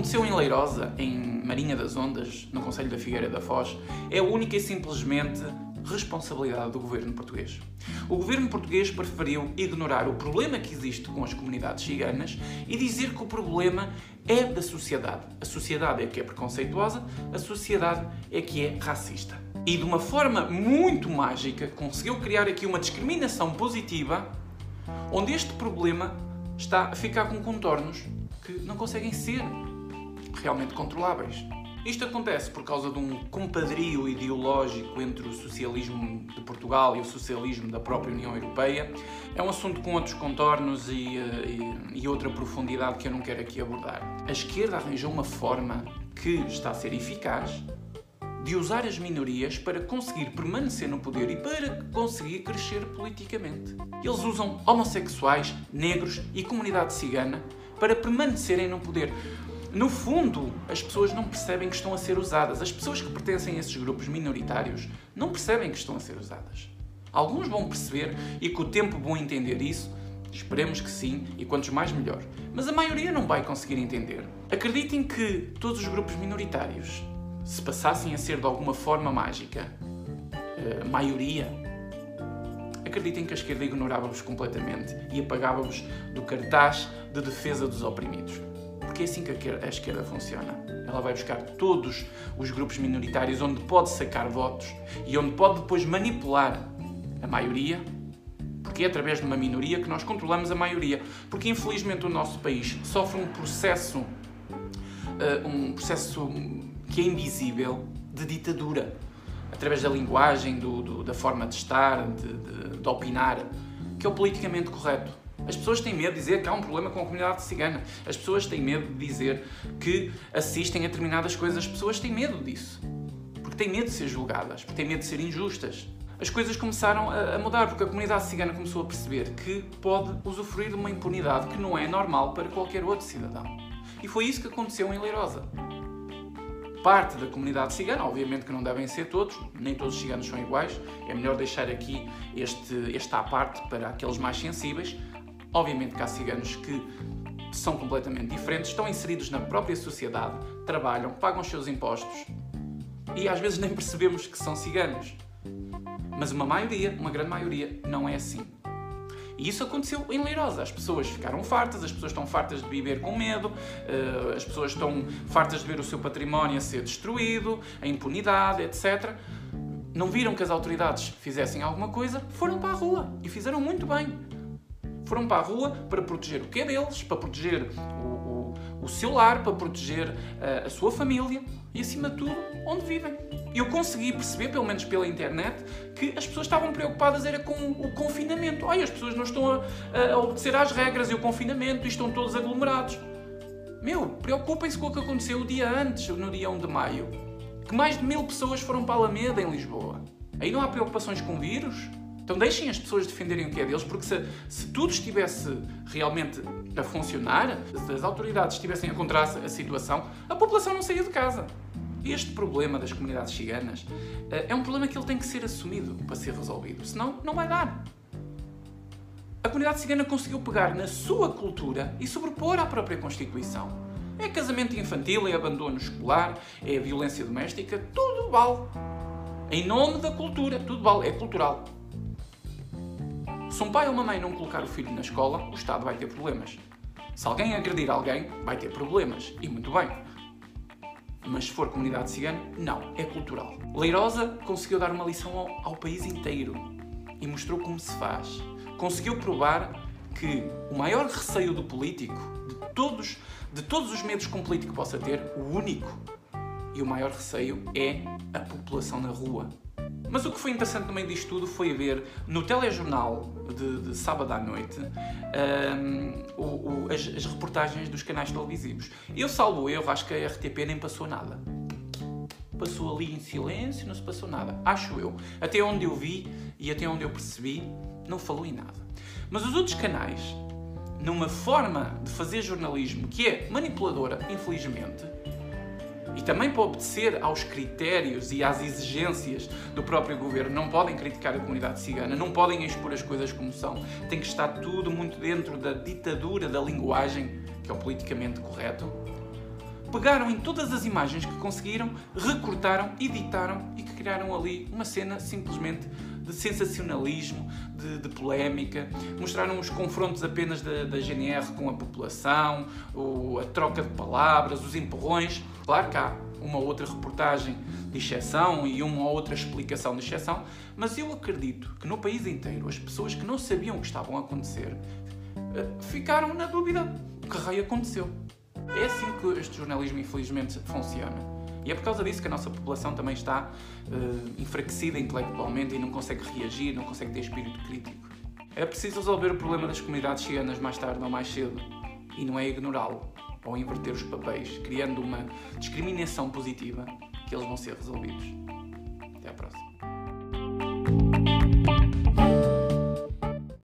aconteceu em Leirosa, em Marinha das Ondas, no Conselho da Figueira da Foz, é única e simplesmente responsabilidade do governo português. O governo português preferiu ignorar o problema que existe com as comunidades ciganas e dizer que o problema é da sociedade. A sociedade é que é preconceituosa, a sociedade é que é racista. E de uma forma muito mágica conseguiu criar aqui uma discriminação positiva onde este problema está a ficar com contornos que não conseguem ser realmente controláveis. Isto acontece por causa de um compadrio ideológico entre o socialismo de Portugal e o socialismo da própria União Europeia. É um assunto com outros contornos e, e, e outra profundidade que eu não quero aqui abordar. A esquerda arranjou uma forma que está a ser eficaz de usar as minorias para conseguir permanecer no poder e para conseguir crescer politicamente. Eles usam homossexuais, negros e comunidade cigana para permanecerem no poder. No fundo, as pessoas não percebem que estão a ser usadas. As pessoas que pertencem a esses grupos minoritários não percebem que estão a ser usadas. Alguns vão perceber e com o tempo vão entender isso. Esperemos que sim, e quantos mais melhor. Mas a maioria não vai conseguir entender. Acreditem que todos os grupos minoritários, se passassem a ser de alguma forma mágica, a maioria, acreditem que a esquerda ignorava-vos completamente e apagava-vos do cartaz de defesa dos oprimidos porque é assim que a esquerda funciona. Ela vai buscar todos os grupos minoritários onde pode sacar votos e onde pode depois manipular a maioria, porque é através de uma minoria que nós controlamos a maioria. Porque infelizmente o nosso país sofre um processo, uh, um processo que é invisível de ditadura, através da linguagem, do, do, da forma de estar, de, de, de opinar, que é o politicamente correto. As pessoas têm medo de dizer que há um problema com a comunidade cigana. As pessoas têm medo de dizer que assistem a determinadas coisas. As pessoas têm medo disso. Porque têm medo de ser julgadas, porque têm medo de ser injustas. As coisas começaram a mudar porque a comunidade cigana começou a perceber que pode usufruir de uma impunidade que não é normal para qualquer outro cidadão. E foi isso que aconteceu em Leirosa. Parte da comunidade cigana, obviamente que não devem ser todos, nem todos os ciganos são iguais, é melhor deixar aqui este, esta à parte para aqueles mais sensíveis, Obviamente que há ciganos que são completamente diferentes, estão inseridos na própria sociedade, trabalham, pagam os seus impostos e às vezes nem percebemos que são ciganos. Mas uma maioria, uma grande maioria, não é assim. E isso aconteceu em Leirosa. As pessoas ficaram fartas, as pessoas estão fartas de viver com medo, eh, as pessoas estão fartas de ver o seu património a ser destruído, a impunidade, etc. Não viram que as autoridades fizessem alguma coisa, foram para a rua e fizeram muito bem foram para a rua para proteger o que é deles, para proteger o, o, o seu lar, para proteger eh, a sua família e, acima de tudo, onde vivem. Eu consegui perceber, pelo menos pela internet, que as pessoas estavam preocupadas era com o confinamento. Ai, as pessoas não estão a, a obedecer às regras e o confinamento e estão todos aglomerados. Meu, preocupem-se com o que aconteceu o dia antes, no dia 1 de maio. Que mais de mil pessoas foram para a Alameda, em Lisboa. Aí não há preocupações com vírus? Então deixem as pessoas defenderem o que é deles, porque se, se tudo estivesse realmente a funcionar, se as autoridades estivessem a controlar a situação, a população não saía de casa. Este problema das comunidades ciganas eh, é um problema que ele tem que ser assumido para ser resolvido, senão não vai dar. A comunidade cigana conseguiu pegar na sua cultura e sobrepor à própria Constituição. É casamento infantil, é abandono escolar, é violência doméstica, tudo vale. Em nome da cultura, tudo vale, é cultural. Se um pai ou uma mãe não colocar o filho na escola, o Estado vai ter problemas. Se alguém agredir alguém, vai ter problemas. E muito bem. Mas se for comunidade cigana, não, é cultural. Leirosa conseguiu dar uma lição ao, ao país inteiro e mostrou como se faz. Conseguiu provar que o maior receio do político, de todos, de todos os medos que um político possa ter, o único e o maior receio é a população na rua. Mas o que foi interessante no meio disto tudo foi ver no telejornal de, de sábado à noite um, o, o, as, as, reportagens dos canais televisivos. Eu, salvo eu, acho que a RTP nem passou nada. Passou ali em silêncio, não se passou nada. Acho eu. Até onde eu vi e até onde eu percebi, não falou em nada. Mas os outros canais, numa forma de fazer jornalismo que é manipuladora, infelizmente, e também para obedecer aos critérios e às exigências do próprio governo. Não podem criticar a comunidade cigana, não podem expor as coisas como são. Tem que estar tudo muito dentro da ditadura da linguagem, que é o politicamente correto. pegaram em todas as imagens que conseguiram, recortaram, editaram e que criaram ali uma cena simplesmente de sensacionalismo, de, de polémica, mostraram os confrontos apenas da, da GNR com a população, o, a troca de palavras, os empurrões. Claro que há uma outra reportagem de exceção e uma outra explicação de exceção, mas eu acredito que no país inteiro as pessoas que não sabiam o que estavam a acontecer eh, ficaram na dúvida o que raio aconteceu. É assim que este jornalismo, infelizmente, funciona. E é por causa disso que a nossa população também está uh, enfraquecida intelectualmente e não consegue reagir, não consegue ter espírito crítico. É preciso resolver o problema das comunidades ciganas mais tarde ou mais cedo e não é ignorá-lo ou inverter os papéis, criando uma discriminação positiva que eles vão ser resolvidos.